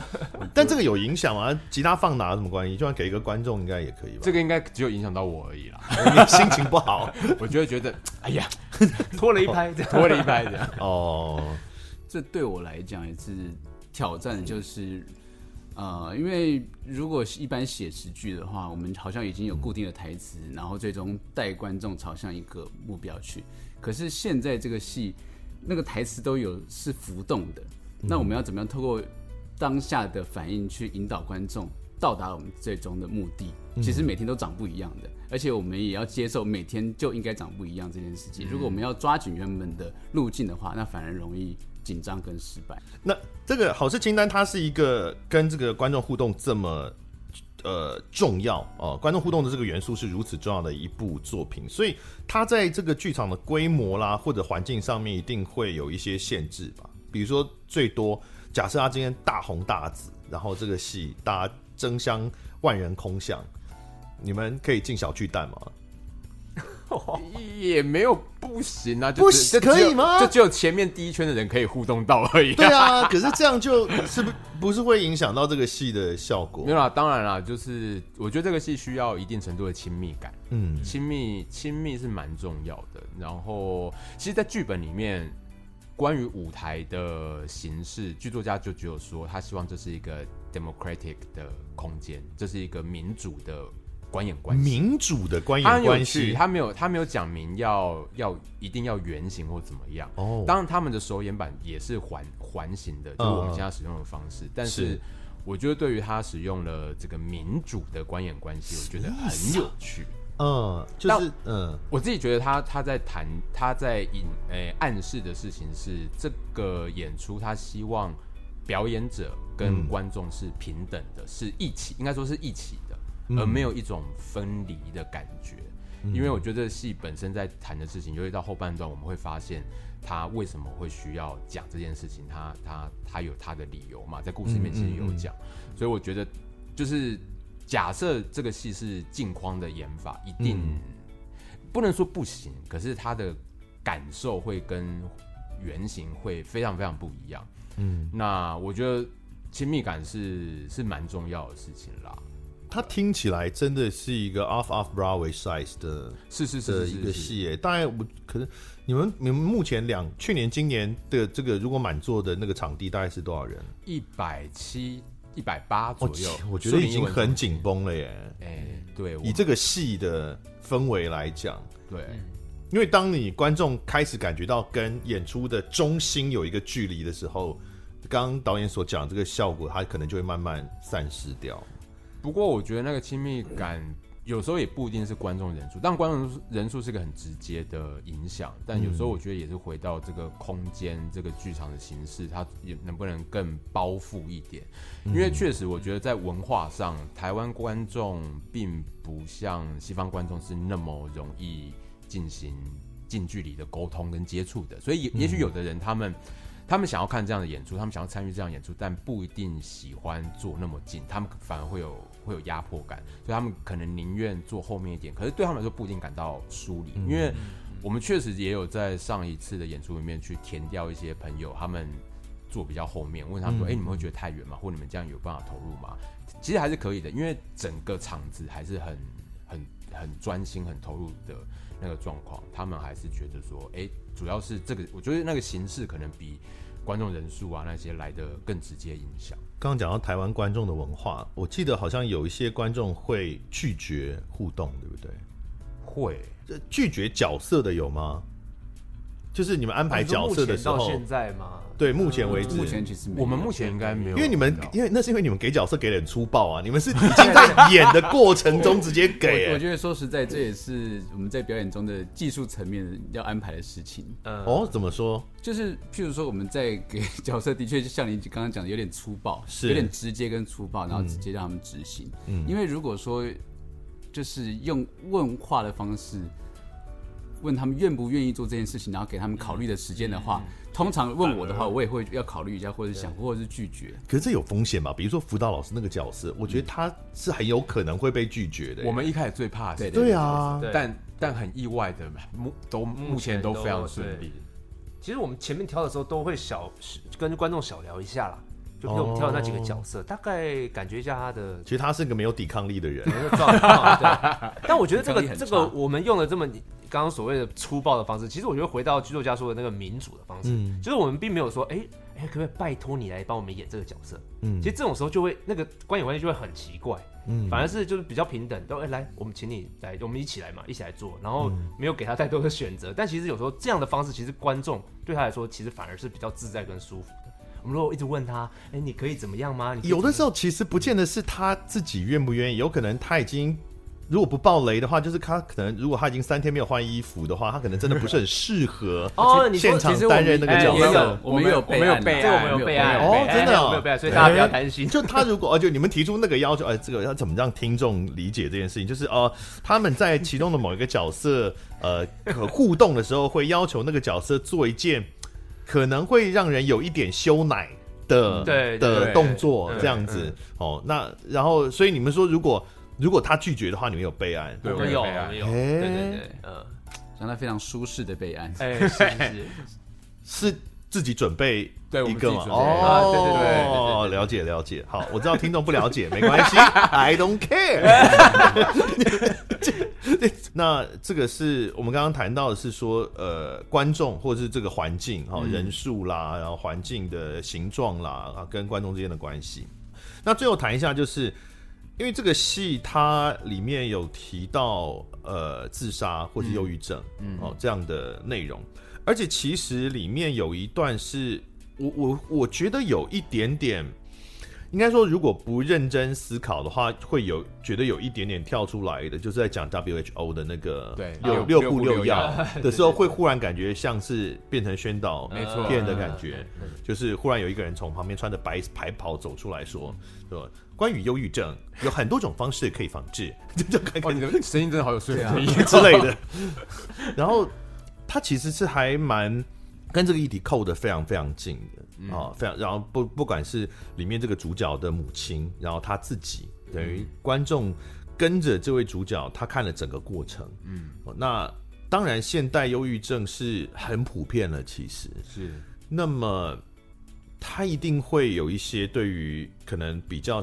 但这个有影响啊，吉他放哪有什么关系？就算给一个观众应该也可以吧？这个应该只有影响到我而已啦。你心情不好，我就会觉得，哎呀，拖了一拍，拖了一拍这样。哦，这对我来讲也是挑战，就是呃，因为如果一般写实剧的话，我们好像已经有固定的台词，然后最终带观众朝向一个目标去。可是现在这个戏，那个台词都有是浮动的，那我们要怎么样透过当下的反应去引导观众？到达我们最终的目的，其实每天都长不一样的，而且我们也要接受每天就应该长不一样这件事情。如果我们要抓紧原本的路径的话，那反而容易紧张跟失败。那这个好事清单，它是一个跟这个观众互动这么呃重要哦，观众互动的这个元素是如此重要的一部作品，所以它在这个剧场的规模啦或者环境上面一定会有一些限制吧。比如说，最多假设他今天大红大紫，然后这个戏大家。争相万人空巷，你们可以进小巨蛋吗？也没有不行啊，不行可以吗？就只有前面第一圈的人可以互动到而已。对啊，可是这样就是不不是会影响到这个戏的效果？没有啦，当然啦，就是我觉得这个戏需要一定程度的亲密感。嗯，亲密亲密是蛮重要的。然后，其实，在剧本里面。关于舞台的形式，剧作家就只有说，他希望这是一个 democratic 的空间，这是一个民主的观演关系。民主的观演关系，他没有他没有讲明要要一定要圆形或怎么样。哦，当然他们的首演版也是环环形的，就是我们现在使用的方式。嗯、但是，我觉得对于他使用了这个民主的观演关系，我觉得很有趣。嗯，就是嗯，我自己觉得他他在谈他在引诶、欸、暗示的事情是这个演出，他希望表演者跟观众是平等的，嗯、是一起，应该说是一起的，而没有一种分离的感觉。嗯、因为我觉得戏本身在谈的事情，尤其到后半段，我们会发现他为什么会需要讲这件事情，他他他有他的理由嘛，在故事里面其实有讲，所以我觉得就是。假设这个戏是镜框的演法，一定不能说不行，嗯、可是他的感受会跟原型会非常非常不一样。嗯，那我觉得亲密感是是蛮重要的事情啦。它听起来真的是一个 off off Broadway size 的，是是是，是一个戏诶。大概我可能你们你们目前两去年今年的这个如果满座的那个场地大概是多少人？一百七。一百八左右，我觉得已经很紧绷了耶。哎、欸，对，以这个戏的氛围来讲，对，因为当你观众开始感觉到跟演出的中心有一个距离的时候，刚刚导演所讲这个效果，它可能就会慢慢散失掉。不过，我觉得那个亲密感。有时候也不一定是观众人数，但观众人数是个很直接的影响。但有时候我觉得也是回到这个空间、嗯、这个剧场的形式，它也能不能更包覆一点？因为确实，我觉得在文化上，台湾观众并不像西方观众是那么容易进行近距离的沟通跟接触的。所以也，也也许有的人他们。他们想要看这样的演出，他们想要参与这样的演出，但不一定喜欢坐那么近，他们反而会有会有压迫感，所以他们可能宁愿坐后面一点。可是对他们来说，不一定感到疏离，因为我们确实也有在上一次的演出里面去填掉一些朋友，他们坐比较后面，问他们说：“哎、嗯欸，你们会觉得太远吗？或你们这样有办法投入吗？”其实还是可以的，因为整个场子还是很很很专心、很投入的那个状况，他们还是觉得说：“哎、欸，主要是这个，我觉得那个形式可能比。”观众人数啊，那些来的更直接影响。刚刚讲到台湾观众的文化，我记得好像有一些观众会拒绝互动，对不对？会，拒绝角色的有吗？就是你们安排角色的时候，到现在吗？对，目前为止，目前其实没有我们目前应该没有，因为你们，因为那是因为你们给角色给的很粗暴啊，你们是已经在演的过程中直接给。我觉得说实在，这也是我们在表演中的技术层面要安排的事情。嗯，哦，怎么说？就是譬如说，我们在给角色，的确就像你刚刚讲的，有点粗暴，是有点直接跟粗暴，然后直接让他们执行。嗯，因为如果说就是用问话的方式。问他们愿不愿意做这件事情，然后给他们考虑的时间的话，嗯、通常问我的话，我也会要考虑一下，或者想，或者是拒绝。可是这有风险嘛？比如说辅导老师那个角色，我觉得他是很有可能会被拒绝的。我们一开始最怕是，对啊，但但很意外的，目都目前都非常顺利。其实我们前面挑的时候都会小跟观众小聊一下啦。就给我们挑的那几个角色，大概感觉一下他的。其实他是个没有抵抗力的人。但我觉得这个这个我们用了这么刚刚所谓的粗暴的方式，其实我觉得回到剧作家说的那个民主的方式，就是我们并没有说，哎哎，可不可以拜托你来帮我们演这个角色？嗯，其实这种时候就会那个观影关系就会很奇怪。嗯，反而是就是比较平等，都哎来，我们请你来，我们一起来嘛，一起来做，然后没有给他太多的选择。但其实有时候这样的方式，其实观众对他来说，其实反而是比较自在跟舒服的。我们如果一直问他，哎、欸，你可以怎么样吗？有的时候其实不见得是他自己愿不愿意，有可能他已经如果不爆雷的话，就是他可能如果他已经三天没有换衣服的话，他可能真的不是很适合哦。你现场担任那个角色，我们有，我们有备案，这个我们有备案哦，真的没有备案，所以大家不要担心。就他如果哦，就你们提出那个要求，哎，这个要怎么让听众理解这件事情？就是哦，他们在其中的某一个角色呃可互动的时候，会要求那个角色做一件可能会让人有一点羞奶。的的动作这样子哦，那然后所以你们说，如果如果他拒绝的话，你们有备案？我们有，有，对对对，嗯，让他非常舒适的备案，哎，是是自己准备一个嘛？哦，对对对，哦，了解了解，好，我知道听众不了解没关系，I don't care。那这个是我们刚刚谈到的是说，呃，观众或者是这个环境哈，人数啦，然后环境的形状啦，啊，跟观众之间的关系。那最后谈一下，就是因为这个戏它里面有提到呃自杀或是忧郁症，嗯，哦这样的内容，而且其实里面有一段是我我我觉得有一点点。应该说，如果不认真思考的话，会有觉得有一点点跳出来的，就是在讲 WHO 的那个六六步六要的时候，会忽然感觉像是变成宣导片的感觉，就是忽然有一个人从旁边穿着白白袍走出来说，说关于忧郁症有很多种方式可以防治，就看看你的声音真的好有说服力 之类的。然后他其实是还蛮跟这个议题扣得非常非常近的。啊、哦，非常，然后不不管是里面这个主角的母亲，然后他自己，等于观众跟着这位主角，他看了整个过程。嗯，那当然，现代忧郁症是很普遍了，其实是。那么，他一定会有一些对于可能比较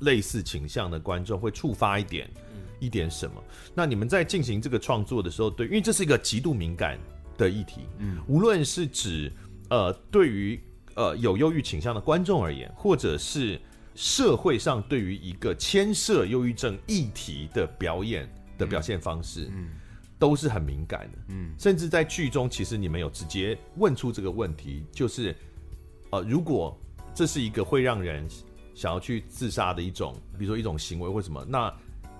类似倾向的观众会触发一点，嗯、一点什么。那你们在进行这个创作的时候，对，因为这是一个极度敏感的议题，嗯，无论是指呃，对于呃，有忧郁倾向的观众而言，或者是社会上对于一个牵涉忧郁症议题的表演的表现方式，嗯，嗯。都是很敏感的，嗯，甚至在剧中，其实你们有直接问出这个问题，就是，呃，如果这是一个会让人想要去自杀的一种，比如说一种行为或什么，那，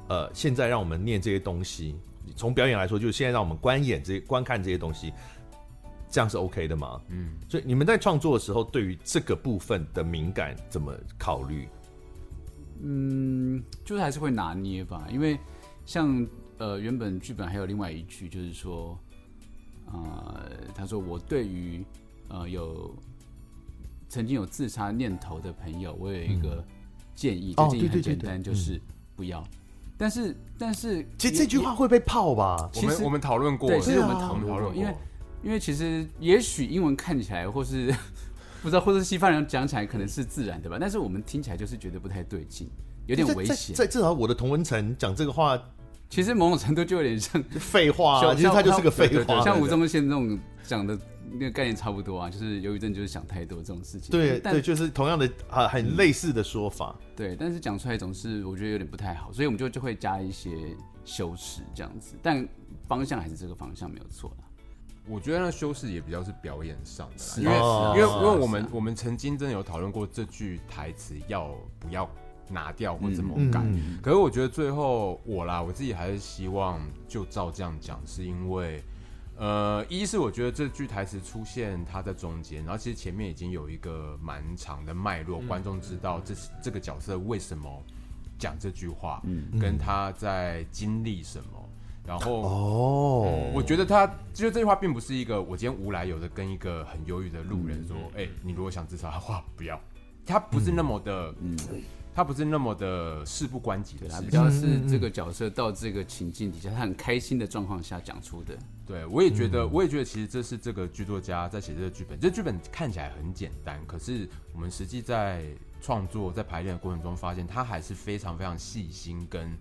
呃，现在让我们念这些东西，从表演来说，就是现在让我们观演这些、观看这些东西。这样是 OK 的吗？嗯，所以你们在创作的时候，对于这个部分的敏感怎么考虑？嗯，就是还是会拿捏吧，因为像呃原本剧本还有另外一句，就是说，呃，他说我对于呃有曾经有自杀念头的朋友，我有一个建议，这建议很简单，就是不要。但是但是，其实这句话会被泡吧？我们我们讨论过，对，其实我们讨论过，因为。因为其实也许英文看起来，或是 不知道，或是西方人讲起来可能是自然的吧，但是我们听起来就是觉得不太对劲，有点危险。在至少我的同文层讲这个话，其实某种程度就有点像废话，其实他就是个废话。像吴宗宪这种讲的那个概念差不多啊，就是忧郁症就是想太多这种事情。对对，就是同样的啊，很类似的说法。对，但是讲出来总是我觉得有点不太好，所以我们就就会加一些修饰这样子，但方向还是这个方向没有错。我觉得那修饰也比较是表演上的啦，是因为、哦因为因为我们我们曾经真的有讨论过这句台词要不要拿掉或怎么改，嗯可是我觉得最后我啦，我自己还是希望就照这样讲，是因为。呃，一是我觉得这句台词出现它在中间，然后其实前面已经有一个蛮长的脉络，嗯观众知道这是这个角色为什么讲这句话，嗯。跟他在经历什么，然后哦，我觉得他就这句话并不是一个我今天无来由的跟一个很忧郁的路人说，哎、你如果想自杀的话，不要，他不是那么的，嗯，他不是那么的事不关己的对，他。比较是这个角色到这个情境底下，他很开心的状况下讲出的。对，我也觉得，我也觉得，其实这是这个剧作家在写这个剧本。这剧本看起来很简单，可是我们实际在创作、在排练的过程中，发现他还是非常非常细心，跟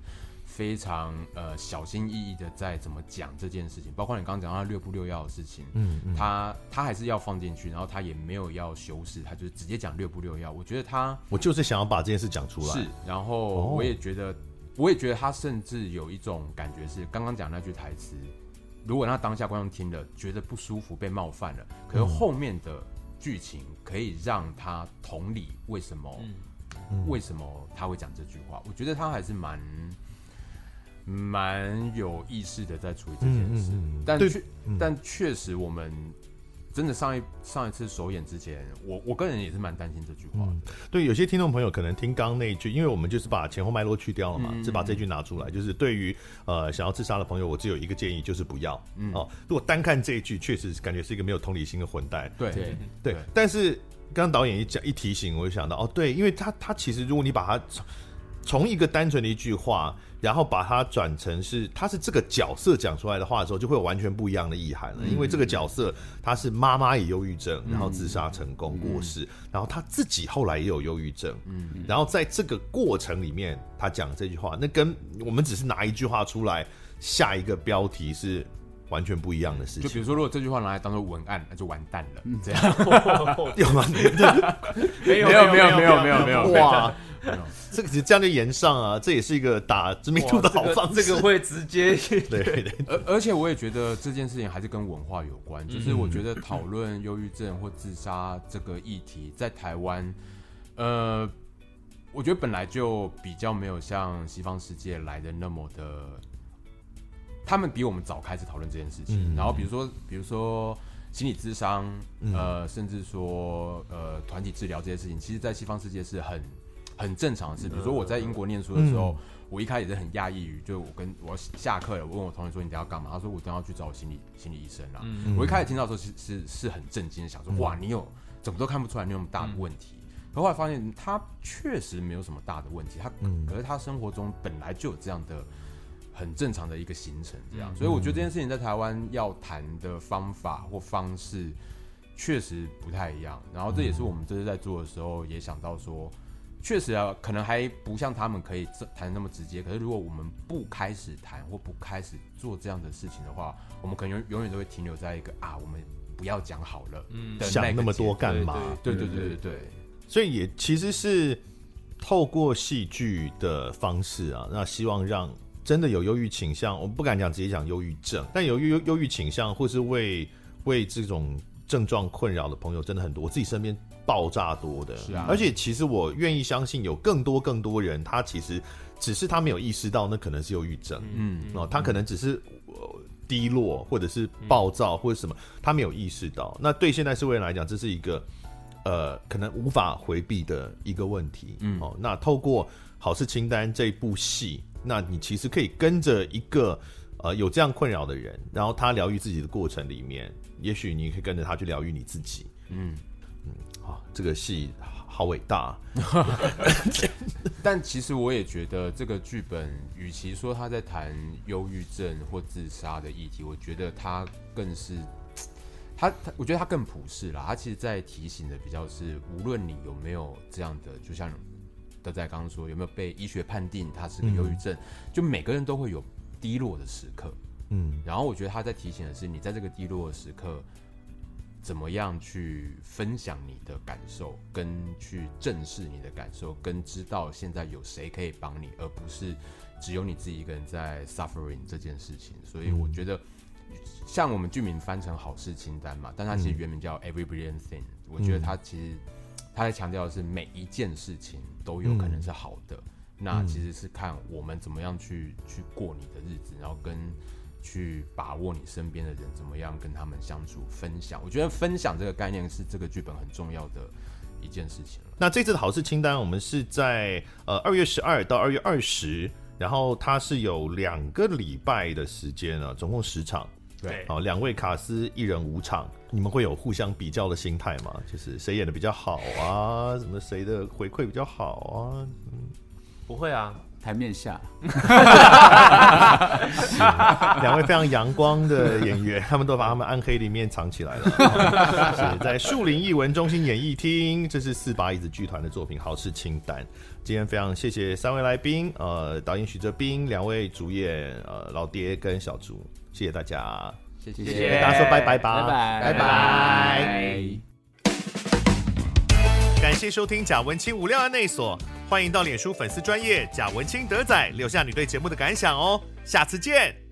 非常呃小心翼翼的在怎么讲这件事情。包括你刚刚讲到他六不六要的事情，嗯嗯他他还是要放进去，然后他也没有要修饰，他就是直接讲六不六要。我觉得他我就是想要把这件事讲出来。是，然后我也觉得，我也觉得他甚至有一种感觉是，刚刚讲那句台词，如果他当下观众听了觉得不舒服、被冒犯了，可是后面的剧情可以让他同理为什么，为什么他会讲这句话。我觉得他还是蛮蛮有意识的在处理这件事，嗯嗯嗯。但确但确实我们。真的上一上一次首演之前，我我个人也是蛮担心这句话的。对，有些听众朋友可能听刚刚那一句，因为我们就是把前后脉络去掉了嘛，嗯只把这句拿出来。就是对于呃想要自杀的朋友，我只有一个建议，就是不要。嗯哦，如果单看这一句，确实感觉是一个没有同理心的混蛋。对对对对，但是刚刚导演一讲一提醒，我就想到哦，对，因为他他其实如果你把它从一个单纯的一句话，然后把它转成是他是这个角色讲出来的话的时候，就会有完全不一样的意涵了。因为这个角色他是妈妈也忧郁症，然后自杀成功过世，然后他自己后来也有忧郁症，嗯，然后在这个过程里面，他讲这句话，那跟我们只是拿一句话出来下一个标题是完全不一样的事情。就比如说，如果这句话拿来当做文案，那就完蛋了。这样 有吗？没有没有没有没有没有没有哇，这个这样就延上啊，这也是一个打知名度的好方式。这个会直接 对对，而而且我也觉得这件事情还是跟文化有关，就是我觉得讨论忧郁症或自杀这个议题，在台湾，呃，我觉得本来就比较没有像西方世界来的那么的，他们比我们早开始讨论这件事情。嗯然后比如说，比如说心理智商，呃，甚至说呃团体治疗这些事情，其实，在西方世界是很很正常的事。比如说我在英国念书的时候。我一开始是很讶异于，就我跟我下课了，我问我同学说你等下要干嘛？他说我等下去找我心理心理医生啦。嗯我一开始听到的时候是是是很震惊，想说哇，你有怎么都看不出来你有那么大的问题。可后来发现他确实没有什么大的问题，他可是他生活中本来就有这样的很正常的一个行程，这样。所以我觉得这件事情在台湾要谈的方法或方式确实不太一样。然后这也是我们这次在做的时候也想到说。确实啊，可能还不像他们可以谈那么直接。可是如果我们不开始谈或不开始做这样的事情的话，我们可能永永远都会停留在一个啊，我们不要讲好了，嗯，想那么多干嘛？对对对对对，对。所以也其实是透过戏剧的方式啊，那希望让真的有忧郁倾向，我不敢讲直接讲忧郁症，但有忧忧郁倾向或是为为这种症状困扰的朋友真的很多，我自己身边。爆炸多的，是啊，而且其实我愿意相信有更多更多人，他其实只是他没有意识到那可能是忧郁症，嗯哦，他可能只是低落或者是暴躁或者什么，他没有意识到。那对现代社会来讲，这是一个呃可能无法回避的一个问题，嗯哦。那透过好事清单这部戏，那你其实可以跟着一个呃有这样困扰的人，然后他疗愈自己的过程里面，也许你可以跟着他去疗愈你自己，嗯。嗯，啊，这个戏好伟大。但其实我也觉得这个剧本，与其说他在谈忧郁症或自杀的议题，我觉得他更是他他，我觉得他更普世啦。他其实在提醒的比较是，无论你有没有这样的，就像德仔刚刚说，有没有被医学判定他是个忧郁症，嗯，就每个人都会有低落的时刻。嗯，然后我觉得他在提醒的是，你在这个低落的时刻。怎么样去分享你的感受，跟去正视你的感受，跟知道现在有谁可以帮你，而不是只有你自己一个人在 suffering 这件事情。所以我觉得像我们剧名翻成好事清单嘛，但它其实原名叫 Every Brilliant Thing，嗯。我觉得它其实它在强调的是每一件事情都有可能是好的。嗯、那其实是看我们怎么样去去过你的日子，然后跟去把握你身边的人，怎么样跟他们相处、分享。我觉得分享这个概念是这个剧本很重要的一件事情。那这次的好事清单，我们是在呃二月十二到二月二十，然后它是有两个礼拜的时间啊，总共十场。对，好，两位卡司一人五场，你们会有互相比较的心态吗？就是谁演的比较好啊？什么谁的回馈比较好啊？嗯，不会啊。台面下，两位非常阳光的演员，他们都把他们暗黑的一面藏起来了。是在树林艺文中心演艺厅，这是四把椅子剧团的作品《好事清单》。今天非常谢谢三位来宾，呃，导演许哲斌，两位主演呃老爹跟小竺，谢谢大家，谢谢，谢谢。跟大家说拜拜吧，拜拜，拜拜。拜拜。感谢收听贾文清无料案内所，欢迎到脸书粉丝专业贾文清德仔留下你对节目的感想哦，下次见。